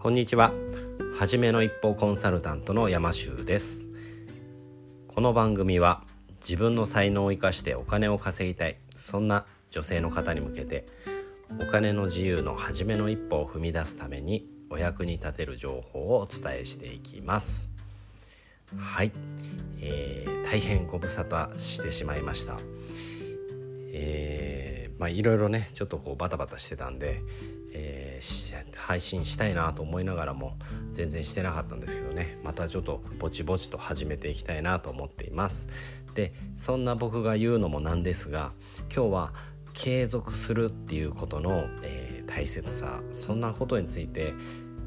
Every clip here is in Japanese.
こんにちは。はじめの一歩コンサルタントの山修です。この番組は自分の才能を生かしてお金を稼ぎたいそんな女性の方に向けてお金の自由の初めの一歩を踏み出すためにお役に立てる情報をお伝えしていきます。はい、えー、大変ご無沙汰してしまいました。えー、まあいろいろねちょっとこうバタバタしてたんで、えー、配信したいなと思いながらも全然してなかったんですけどね。またちょっとぼちぼちと始めていきたいなと思っています。でそんな僕が言うのもなんですが今日は継続するっていうことの、えー、大切さそんなことについて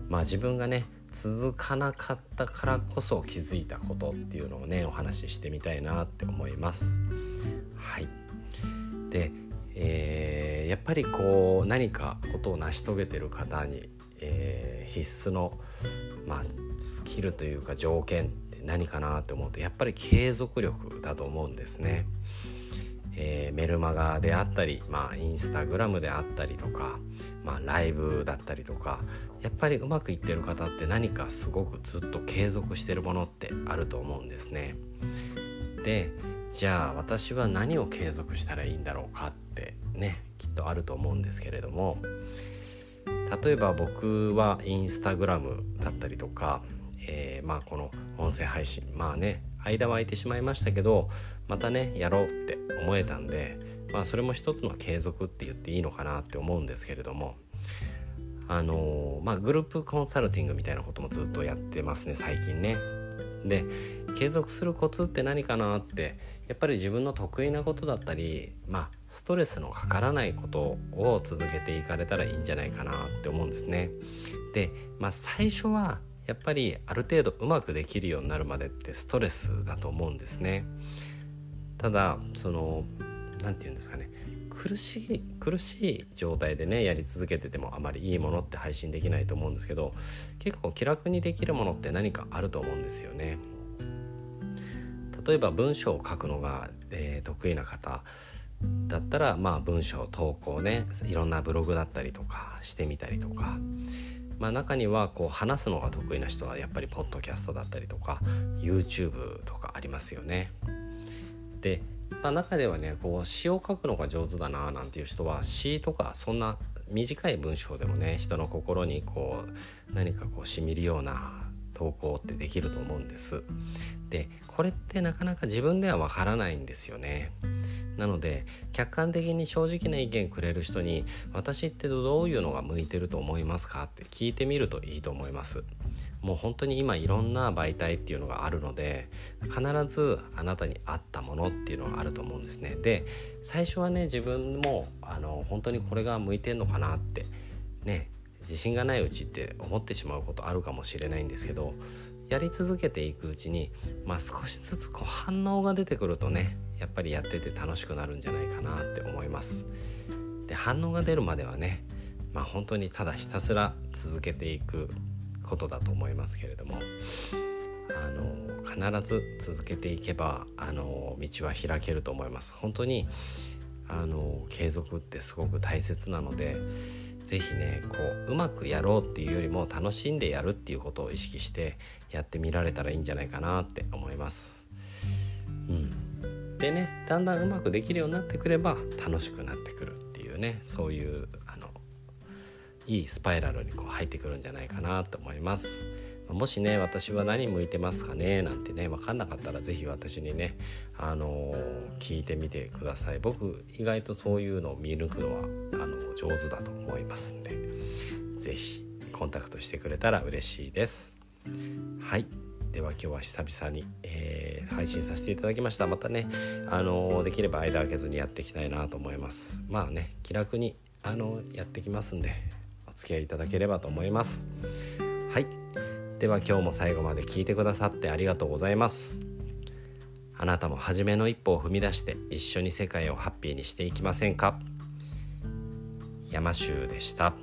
まあ自分がね続かなかったからこそ気づいたことっていうのをねお話ししてみたいなって思います。はい。で、えー、やっぱりこう何かことを成し遂げてる方に、えー、必須の、まあ、スキルというか条件って何かなって思うとやっぱり継続力だと思うんですね。えー、メルマガであったり、まあ、インスタグラムであったりとか、まあ、ライブだったりとかやっぱりうまくいってる方って何かすごくずっと継続してるものってあると思うんですね。でじゃあ私は何を継続したらいいんだろうかってねきっとあると思うんですけれども例えば僕はインスタグラムだったりとか、えー、まあこの音声配信まあね間は空いてしまいましたけどまたねやろうって思えたんで、まあ、それも一つの継続って言っていいのかなって思うんですけれどもあのまあグループコンサルティングみたいなこともずっとやってますね最近ね。で継続するコツって何かなってやっぱり自分の得意なことだったりまあストレスのかからないことを続けていかれたらいいんじゃないかなって思うんですね。でまあ最初はやっぱりある程度うまくできるようになるまでってストレスだと思うんですね。ただその何て言うんですかね苦しい苦しい状態でねやり続けててもあまりいいものって配信できないと思うんですけど結構気楽にできるものって何かあると思うんですよね。例えば文章を書くのが、えー、得意な方だったらまあ文章投稿ねいろんなブログだったりとかしてみたりとか。まあ、中にはこう話すのが得意な人はやっぱりポッドキャストだったりとか YouTube とかありますよね。でまあ、中ではねこう詩を書くのが上手だななんていう人は詩とかそんな短い文章でもね人の心にこう何かこうしみるような投稿ってできると思うんです。でこれってなかなか自分ではわからないんですよね。なので客観的に正直な意見くれる人に「私ってどういうのが向いてると思いますか?」って聞いてみるといいと思います。もう本当に今いろんな媒体っていうのがあるので必ずあなたに合ったものっていうのがあると思うんですね。で最初はね自分もあの本当にこれが向いてんのかなってね自信がないうちって思ってしまうことあるかもしれないんですけどやり続けていくうちに、まあ、少しずつこう反応が出てくるとねやっぱりやってて楽しくなるんじゃないかなって思います。で反応が出るまではね、まあ、本当にただひたすら続けていくことだと思いますけれどもあの必ず続けていけばあの道は開けると思います本当にあの継続ってすごく大切なので是非ねこううまくやろうっていうよりも楽しんでやるっていうことを意識してやってみられたらいいんじゃないかなって思います。うん、でねだんだんうまくできるようになってくれば楽しくなってくるっていうねそういうあのいいスパイラルにこう入ってくるんじゃないかなと思います。もしね私は何向いてますかねなんてね分かんなかったら是非私にねあのー、聞いてみてください。僕意外とそういうのを見抜くのはあの上手だと思いますんで是非コンタクトしてくれたら嬉しいです。はい。では今日は久々に、えー、配信させていただきました。またねあの、できれば間空けずにやっていきたいなと思います。まあね気楽にあのやってきますんでお付き合いいただければと思います。はい。では今日も最後まで聞いてくださってありがとうございます。あなたも初めの一歩を踏み出して一緒に世界をハッピーにしていきませんか？山州でした。